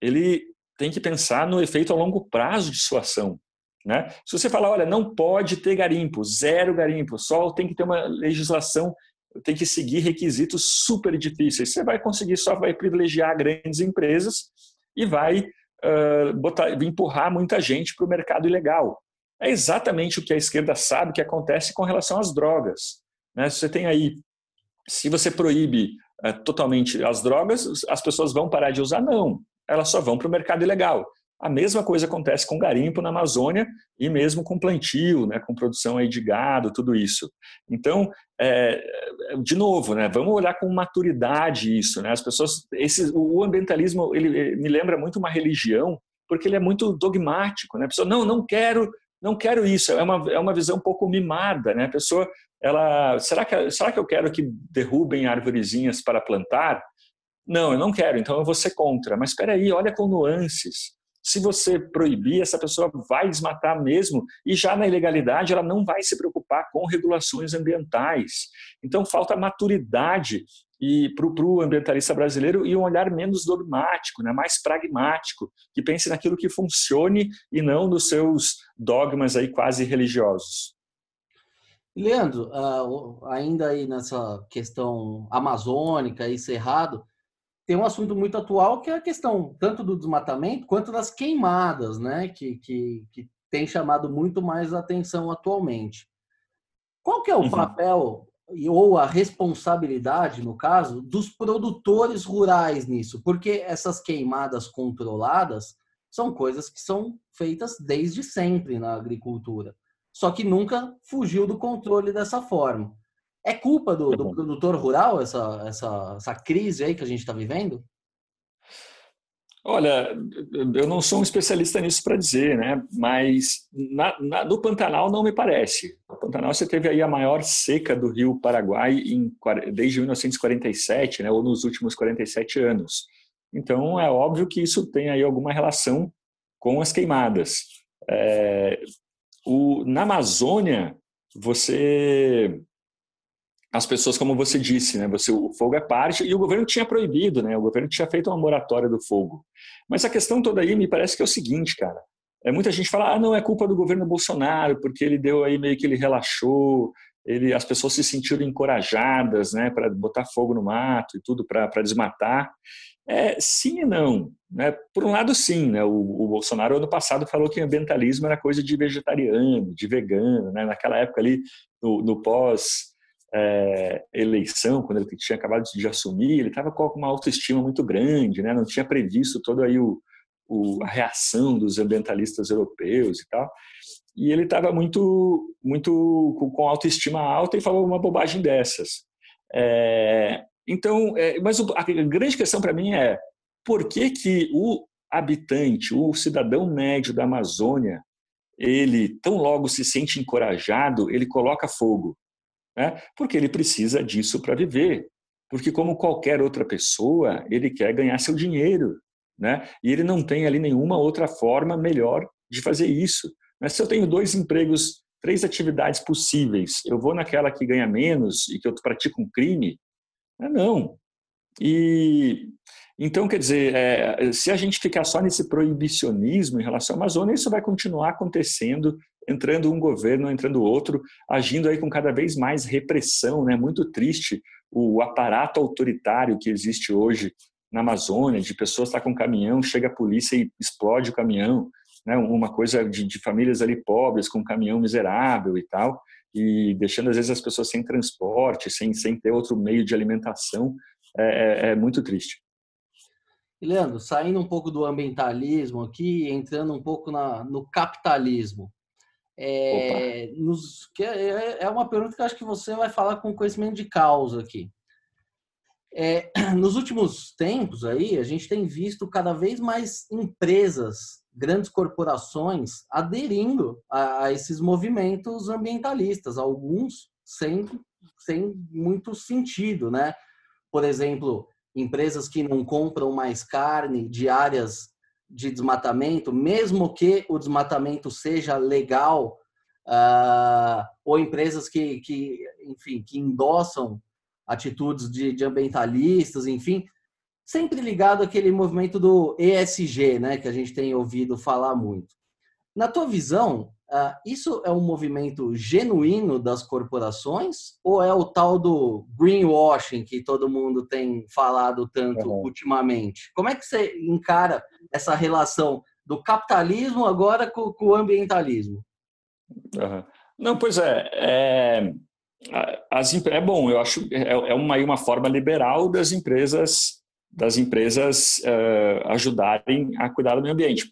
ele tem que pensar no efeito a longo prazo de sua ação. Né? Se você falar, olha, não pode ter garimpo, zero garimpo, só tem que ter uma legislação, tem que seguir requisitos super difíceis, você vai conseguir, só vai privilegiar grandes empresas e vai uh, botar, empurrar muita gente para o mercado ilegal. É exatamente o que a esquerda sabe que acontece com relação às drogas. Né? Você tem aí, se você proíbe uh, totalmente as drogas, as pessoas vão parar de usar? Não, elas só vão para o mercado ilegal. A mesma coisa acontece com garimpo na Amazônia e mesmo com plantio, né, com produção aí de gado, tudo isso. Então, é, de novo, né, vamos olhar com maturidade isso. Né, as pessoas, esse, o ambientalismo ele me lembra muito uma religião porque ele é muito dogmático. Né, a pessoa não, não quero, não quero isso. É uma, é uma visão um pouco mimada. Né, a pessoa, ela, será que, será que eu quero que derrubem árvorezinhas para plantar? Não, eu não quero, então eu vou ser contra. Mas espera aí, olha com nuances. Se você proibir, essa pessoa vai desmatar mesmo, e já na ilegalidade ela não vai se preocupar com regulações ambientais. Então falta maturidade e para o ambientalista brasileiro e um olhar menos dogmático, né, mais pragmático, que pense naquilo que funcione e não nos seus dogmas aí quase religiosos. Leandro, uh, ainda aí nessa questão amazônica e cerrado, tem um assunto muito atual que é a questão tanto do desmatamento quanto das queimadas, né? Que, que, que tem chamado muito mais atenção atualmente. Qual que é o uhum. papel ou a responsabilidade, no caso, dos produtores rurais nisso? Porque essas queimadas controladas são coisas que são feitas desde sempre na agricultura só que nunca fugiu do controle dessa forma. É culpa do, do produtor rural essa, essa, essa crise aí que a gente está vivendo? Olha, eu não sou um especialista nisso para dizer, né? Mas na, na, no Pantanal não me parece. No Pantanal você teve aí a maior seca do Rio Paraguai em, desde 1947, né? Ou nos últimos 47 anos. Então é óbvio que isso tem aí alguma relação com as queimadas. É, o, na Amazônia, você as pessoas, como você disse, né? Você, o fogo é parte e o governo tinha proibido, né? O governo tinha feito uma moratória do fogo. Mas a questão toda aí me parece que é o seguinte, cara. É muita gente fala, ah, não é culpa do governo Bolsonaro porque ele deu aí meio que ele relaxou, ele, as pessoas se sentiram encorajadas, né, para botar fogo no mato e tudo para desmatar. É, sim e não. Né? Por um lado, sim. Né? O, o, Bolsonaro, ano passado, falou que ambientalismo era coisa de vegetariano, de vegano. Né? Naquela época ali, no, no pós-eleição, é, quando ele tinha acabado de assumir, ele estava com uma autoestima muito grande, né? não tinha previsto toda aí o, o, a reação dos ambientalistas europeus e tal. E ele estava muito, muito com, com autoestima alta e falou uma bobagem dessas. É, então, é, mas a grande questão para mim é por que, que o habitante, o cidadão médio da Amazônia, ele tão logo se sente encorajado, ele coloca fogo, né? Porque ele precisa disso para viver. Porque como qualquer outra pessoa, ele quer ganhar seu dinheiro, né? E ele não tem ali nenhuma outra forma melhor de fazer isso. Mas se eu tenho dois empregos, três atividades possíveis, eu vou naquela que ganha menos e que eu pratico um crime, é não. E então, quer dizer, é, se a gente ficar só nesse proibicionismo em relação à Amazônia, isso vai continuar acontecendo, entrando um governo, entrando outro, agindo aí com cada vez mais repressão, né? Muito triste o aparato autoritário que existe hoje na Amazônia, de pessoas estar tá com um caminhão, chega a polícia e explode o caminhão, né? Uma coisa de, de famílias ali pobres com um caminhão miserável e tal e deixando às vezes as pessoas sem transporte, sem, sem ter outro meio de alimentação, é, é, é muito triste. Leandro, saindo um pouco do ambientalismo aqui, entrando um pouco na, no capitalismo. É, nos, que é, é uma pergunta que eu acho que você vai falar com conhecimento de causa aqui. É, *clears throat* nos últimos tempos aí, a gente tem visto cada vez mais empresas grandes corporações aderindo a, a esses movimentos ambientalistas, alguns sem, sem muito sentido, né? Por exemplo, empresas que não compram mais carne de áreas de desmatamento, mesmo que o desmatamento seja legal, uh, ou empresas que, que, enfim, que endossam atitudes de, de ambientalistas, enfim, sempre ligado àquele movimento do ESG, né, que a gente tem ouvido falar muito. Na tua visão, uh, isso é um movimento genuíno das corporações ou é o tal do greenwashing que todo mundo tem falado tanto uhum. ultimamente? Como é que você encara essa relação do capitalismo agora com, com o ambientalismo? Uhum. Não, pois é, é, as, é bom, eu acho é, é uma, uma forma liberal das empresas das empresas uh, ajudarem a cuidar do meio ambiente.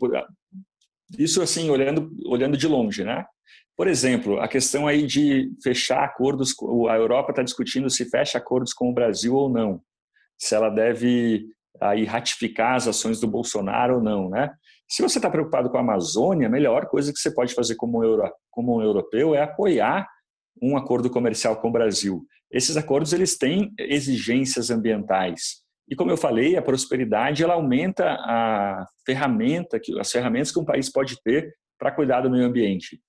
Isso assim, olhando, olhando de longe, né? Por exemplo, a questão aí de fechar acordos, a Europa está discutindo se fecha acordos com o Brasil ou não, se ela deve aí ratificar as ações do Bolsonaro ou não, né? Se você está preocupado com a Amazônia, a melhor coisa que você pode fazer como euro, como um europeu é apoiar um acordo comercial com o Brasil. Esses acordos eles têm exigências ambientais. E como eu falei, a prosperidade ela aumenta a ferramenta, as ferramentas que um país pode ter para cuidar do meio ambiente.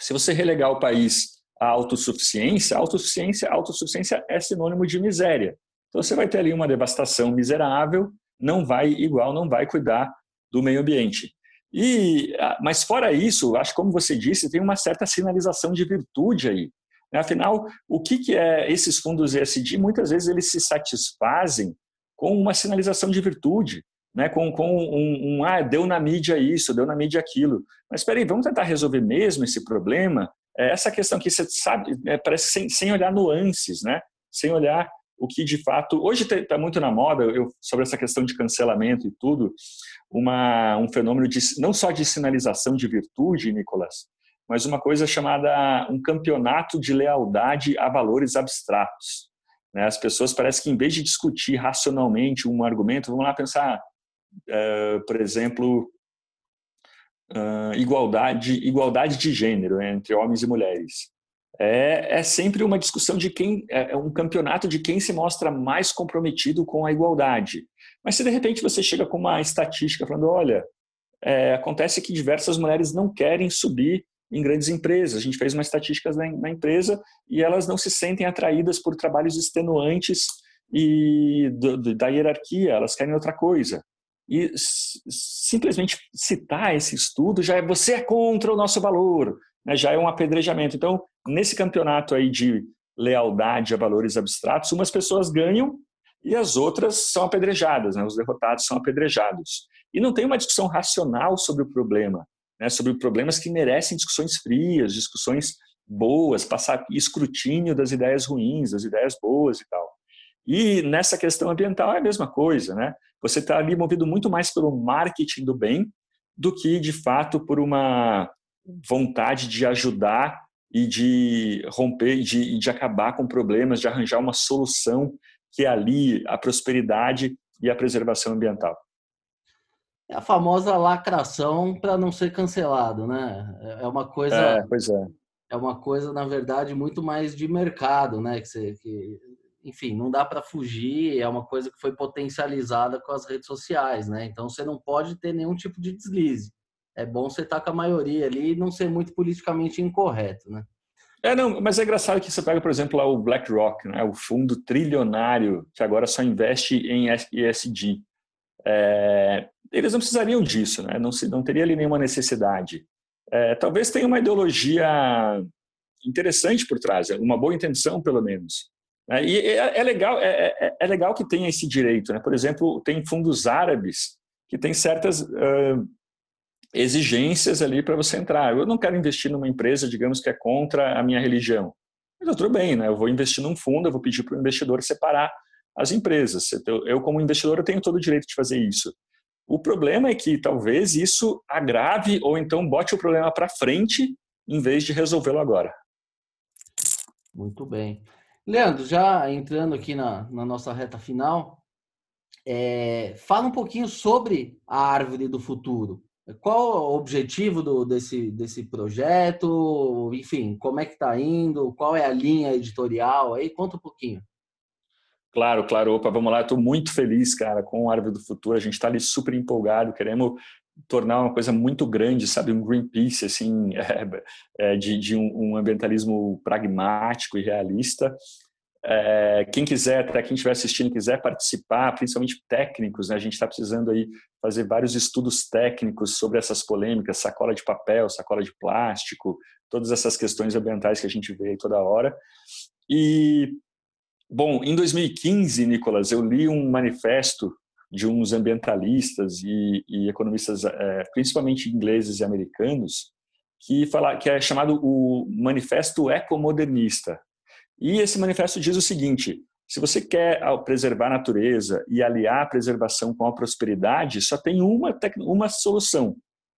Se você relegar o país à autossuficiência, autossuficiência, autossuficiência é sinônimo de miséria. Então você vai ter ali uma devastação miserável, não vai igual, não vai cuidar do meio ambiente. E, mas fora isso, acho que como você disse, tem uma certa sinalização de virtude aí. Afinal, o que, que é esses fundos ESG? Muitas vezes eles se satisfazem com uma sinalização de virtude, né? com, com um, um, ah, deu na mídia isso, deu na mídia aquilo. Mas espera aí, vamos tentar resolver mesmo esse problema? É essa questão que você sabe, é, parece sem, sem olhar nuances, né? sem olhar o que de fato. Hoje está muito na moda, eu, sobre essa questão de cancelamento e tudo, uma, um fenômeno de, não só de sinalização de virtude, Nicolas, mas uma coisa chamada um campeonato de lealdade a valores abstratos. Né? As pessoas parecem que, em vez de discutir racionalmente um argumento, vão lá pensar, uh, por exemplo, uh, igualdade, igualdade de gênero né, entre homens e mulheres. É, é sempre uma discussão de quem, é, é um campeonato de quem se mostra mais comprometido com a igualdade. Mas se de repente você chega com uma estatística falando, olha, é, acontece que diversas mulheres não querem subir em grandes empresas. A gente fez uma estatística na, na empresa e elas não se sentem atraídas por trabalhos extenuantes e do, do, da hierarquia, elas querem outra coisa. E simplesmente citar esse estudo já é você é contra o nosso valor, né? já é um apedrejamento. Então, nesse campeonato aí de lealdade a valores abstratos, umas pessoas ganham e as outras são apedrejadas, né? os derrotados são apedrejados. E não tem uma discussão racional sobre o problema né, sobre problemas que merecem discussões frias, discussões boas, passar escrutínio das ideias ruins, das ideias boas e tal. E nessa questão ambiental é a mesma coisa, né? Você está ali movido muito mais pelo marketing do bem do que, de fato, por uma vontade de ajudar e de romper, de, de acabar com problemas, de arranjar uma solução que alie a prosperidade e a preservação ambiental. É a famosa lacração para não ser cancelado, né? É, é uma coisa. É, pois é. É uma coisa, na verdade, muito mais de mercado, né? Que, você, que enfim, não dá para fugir. É uma coisa que foi potencializada com as redes sociais, né? Então você não pode ter nenhum tipo de deslize. É bom você estar com a maioria ali e não ser muito politicamente incorreto, né? É, não, mas é engraçado que você pega, por exemplo, lá o BlackRock, né, o fundo trilionário que agora só investe em ESG. É, eles não precisariam disso, né? não, se, não teria ali nenhuma necessidade. É, talvez tenha uma ideologia interessante por trás, uma boa intenção, pelo menos. Né? E é, é legal, é, é, é, legal que tenha esse direito. Né? Por exemplo, tem fundos árabes que têm certas uh, exigências ali para você entrar. Eu não quero investir numa empresa, digamos, que é contra a minha religião. Mas tudo bem, né? eu vou investir num fundo, eu vou pedir para o investidor separar as empresas. Eu, como investidor, eu tenho todo o direito de fazer isso. O problema é que talvez isso agrave ou então bote o problema para frente em vez de resolvê-lo agora. Muito bem. Leandro, já entrando aqui na, na nossa reta final, é, fala um pouquinho sobre a árvore do futuro. Qual o objetivo do, desse, desse projeto? Enfim, como é que está indo? Qual é a linha editorial? Aí conta um pouquinho. Claro, claro. Opa, vamos lá. Estou muito feliz, cara, com o Árvore do Futuro. A gente está ali super empolgado. Queremos tornar uma coisa muito grande, sabe? Um Greenpeace, assim, *laughs* é, é, de, de um, um, ambientalismo pragmático e realista. É, quem quiser, até quem estiver assistindo, quiser participar, principalmente técnicos, né? A gente está precisando aí fazer vários estudos técnicos sobre essas polêmicas, sacola de papel, sacola de plástico, todas essas questões ambientais que a gente vê toda hora. E Bom, em 2015, Nicolas, eu li um manifesto de uns ambientalistas e, e economistas, é, principalmente ingleses e americanos, que, fala, que é chamado o Manifesto Ecomodernista. E esse manifesto diz o seguinte: se você quer preservar a natureza e aliar a preservação com a prosperidade, só tem uma, uma solução: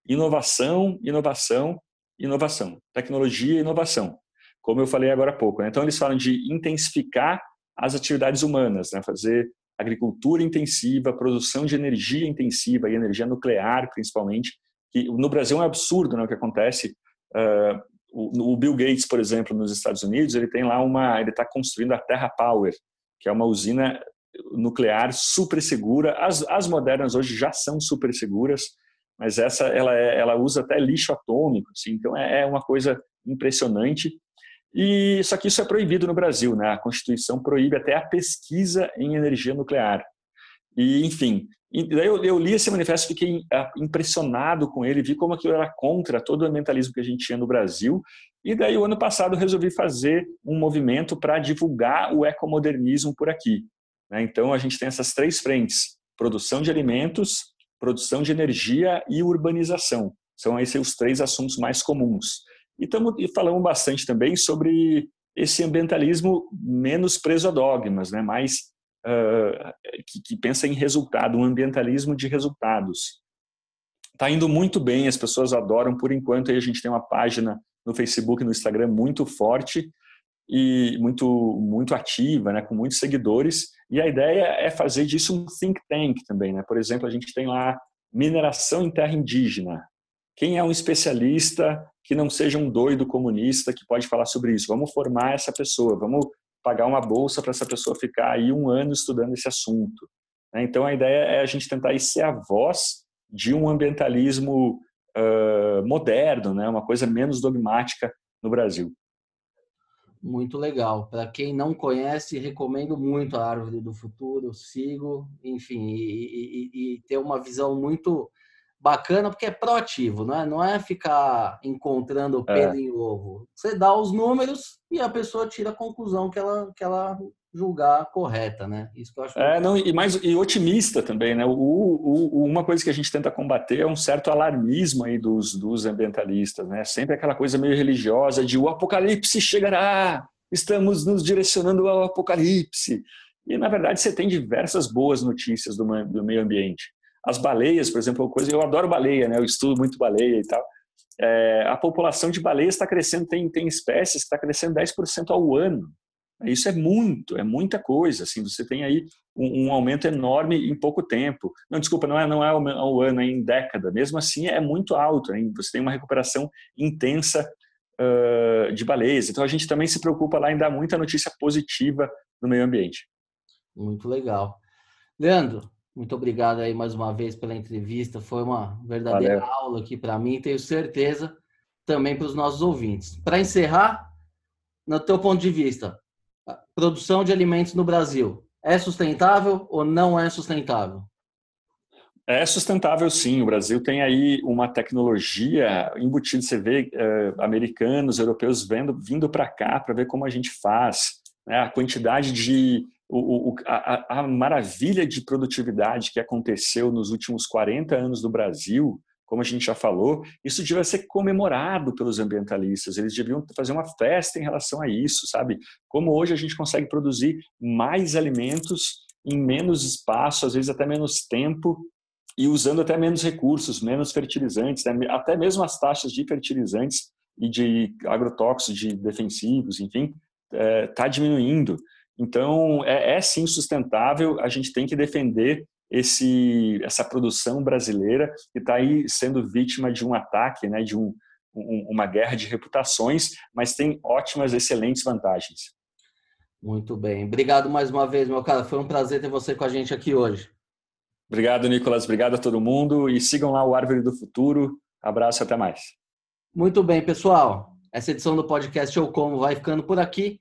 inovação, inovação, inovação. Tecnologia e inovação. Como eu falei agora há pouco. Né? Então, eles falam de intensificar as atividades humanas, né? fazer agricultura intensiva, produção de energia intensiva e energia nuclear, principalmente. Que no Brasil é um absurdo né, o que acontece. Uh, o, o, Bill Gates, por exemplo, nos Estados Unidos, ele tem lá uma, ele está construindo a Terra Power, que é uma usina nuclear super segura. As, as modernas hoje já são super seguras, mas essa ela, é, ela usa até lixo atômico, assim, então é, é uma coisa impressionante. E só que isso é proibido no Brasil, né? A Constituição proíbe até a pesquisa em energia nuclear. E enfim, eu, eu li esse manifesto, fiquei ah, impressionado com ele, vi como aquilo era contra todo o ambientalismo que a gente tinha no Brasil E daí, o ano passado, resolvi fazer um movimento para divulgar o ecomodernismo por aqui. Né? Então, a gente tem essas três frentes: produção de alimentos, produção de energia e urbanização. São esses os três assuntos mais comuns. E, tamo, e falamos bastante também sobre esse ambientalismo menos preso a dogmas, né? mais uh, que, que pensa em resultado, um ambientalismo de resultados. Está indo muito bem, as pessoas adoram. Por enquanto, aí a gente tem uma página no Facebook e no Instagram muito forte e muito muito ativa, né, com muitos seguidores. E a ideia é fazer disso um think tank também, né? Por exemplo, a gente tem lá mineração em terra indígena. Quem é um especialista que não seja um doido comunista que pode falar sobre isso? Vamos formar essa pessoa, vamos pagar uma bolsa para essa pessoa ficar aí um ano estudando esse assunto. Né? Então a ideia é a gente tentar ser a voz de um ambientalismo uh, moderno, né? uma coisa menos dogmática no Brasil. Muito legal. Para quem não conhece, recomendo muito a Árvore do Futuro, sigo, enfim, e, e, e ter uma visão muito bacana, porque é proativo, não é, não é ficar encontrando o é. pelo é. em ovo. Você dá os números e a pessoa tira a conclusão que ela, que ela julgar correta, né? Isso que eu acho. É, não, e mais e otimista também, né? O, o, uma coisa que a gente tenta combater é um certo alarmismo aí dos, dos ambientalistas, né? Sempre aquela coisa meio religiosa de o apocalipse chegará, estamos nos direcionando ao apocalipse. E na verdade você tem diversas boas notícias do, do meio ambiente. As baleias, por exemplo, coisa eu adoro baleia, né? Eu estudo muito baleia e tal. É, a população de baleias está crescendo, tem, tem espécies que está crescendo 10% ao ano. Isso é muito, é muita coisa. Assim, você tem aí um, um, aumento enorme em pouco tempo. Não, desculpa, não é, não é ao ano, é em década. Mesmo assim, é muito alto. Hein? Você tem uma recuperação intensa uh, de baleias. Então, a gente também se preocupa lá em dar muita notícia positiva no meio ambiente. Muito legal. Leandro, muito obrigado aí mais uma vez pela entrevista. Foi uma verdadeira Valeu. aula aqui para mim. Tenho certeza também para os nossos ouvintes. Para encerrar, no teu ponto de vista, produção de alimentos no Brasil é sustentável ou não é sustentável? É sustentável, sim. O Brasil tem aí uma tecnologia embutida. Você vê uh, americanos, europeus vendo, vindo para cá para ver como a gente faz. Né? A quantidade de. O, o, a, a maravilha de produtividade que aconteceu nos últimos 40 anos do Brasil como a gente já falou, isso devia ser comemorado pelos ambientalistas. Eles deviam fazer uma festa em relação a isso, sabe? Como hoje a gente consegue produzir mais alimentos em menos espaço, às vezes até menos tempo, e usando até menos recursos, menos fertilizantes, né? até mesmo as taxas de fertilizantes e de agrotóxicos, de defensivos, enfim, está é, tá diminuindo. Então, é, é sim sustentável, a gente tem que defender esse, essa produção brasileira que está aí sendo vítima de um ataque, né, de um, um, uma guerra de reputações, mas tem ótimas, excelentes vantagens. Muito bem. Obrigado mais uma vez, meu cara. Foi um prazer ter você com a gente aqui hoje. Obrigado, Nicolas. Obrigado a todo mundo. E sigam lá o Árvore do Futuro. Abraço e até mais. Muito bem, pessoal. Essa edição do podcast Eu Como vai ficando por aqui.